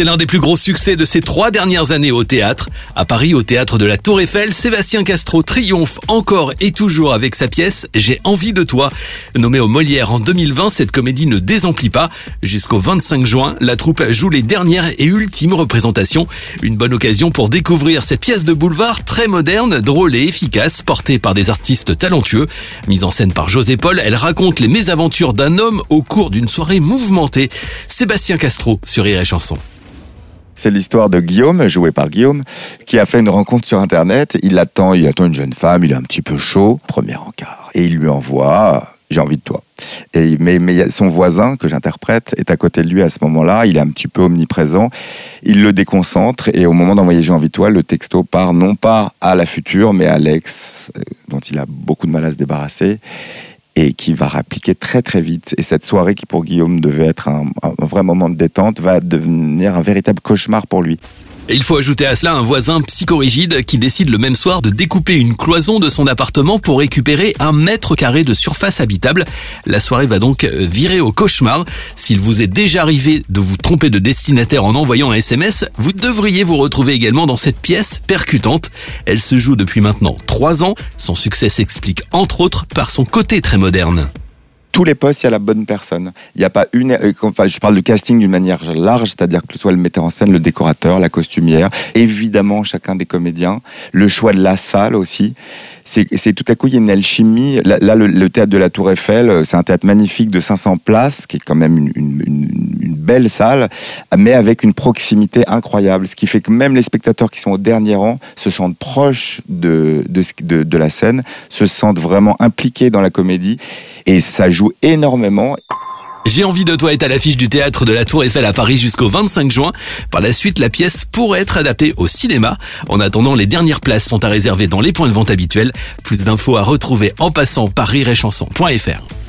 C'est l'un des plus gros succès de ces trois dernières années au théâtre. À Paris, au théâtre de la Tour Eiffel, Sébastien Castro triomphe encore et toujours avec sa pièce J'ai envie de toi. Nommée au Molière en 2020, cette comédie ne désemplit pas. Jusqu'au 25 juin, la troupe joue les dernières et ultimes représentations. Une bonne occasion pour découvrir cette pièce de boulevard très moderne, drôle et efficace, portée par des artistes talentueux. Mise en scène par José Paul, elle raconte les mésaventures d'un homme au cours d'une soirée mouvementée. Sébastien Castro sur Rire Chanson. C'est l'histoire de Guillaume, joué par Guillaume, qui a fait une rencontre sur Internet. Il attend, il attend une jeune femme, il est un petit peu chaud, premier encart, et il lui envoie j'ai envie de toi. Et, mais, mais son voisin, que j'interprète, est à côté de lui à ce moment-là. Il est un petit peu omniprésent. Il le déconcentre. Et au moment d'envoyer J'ai envie de toi, le texto part non pas à la future, mais à l'ex, euh, dont il a beaucoup de mal à se débarrasser et qui va répliquer très très vite. Et cette soirée qui pour Guillaume devait être un vrai moment de détente va devenir un véritable cauchemar pour lui. Il faut ajouter à cela un voisin psychorigide qui décide le même soir de découper une cloison de son appartement pour récupérer un mètre carré de surface habitable. La soirée va donc virer au cauchemar. S'il vous est déjà arrivé de vous tromper de destinataire en envoyant un SMS, vous devriez vous retrouver également dans cette pièce percutante. Elle se joue depuis maintenant trois ans. Son succès s'explique entre autres par son côté très moderne tous les postes, il y a la bonne personne. Il n'y a pas une. Euh, enfin, je parle de casting d'une manière large, c'est-à-dire que ce soit le metteur en scène, le décorateur, la costumière, évidemment chacun des comédiens, le choix de la salle aussi. C'est tout à coup, il y a une alchimie. Là, le, théâtre de la Tour Eiffel, euh, c'est un théâtre magnifique de 500 places, qui est quand même une, belle salle, mais avec une proximité incroyable. Ce qui fait que même les spectateurs qui sont au dernier rang se sentent proches de la scène, se sentent vraiment impliqués dans la comédie. Et ça joue énormément. J'ai envie de toi est à l'affiche du théâtre de la Tour Eiffel à Paris jusqu'au 25 juin. Par la suite, la pièce pourrait être adaptée au cinéma. En attendant, les dernières places sont à réserver dans les points de vente habituels. Plus d'infos à retrouver en passant par rirechanson.fr.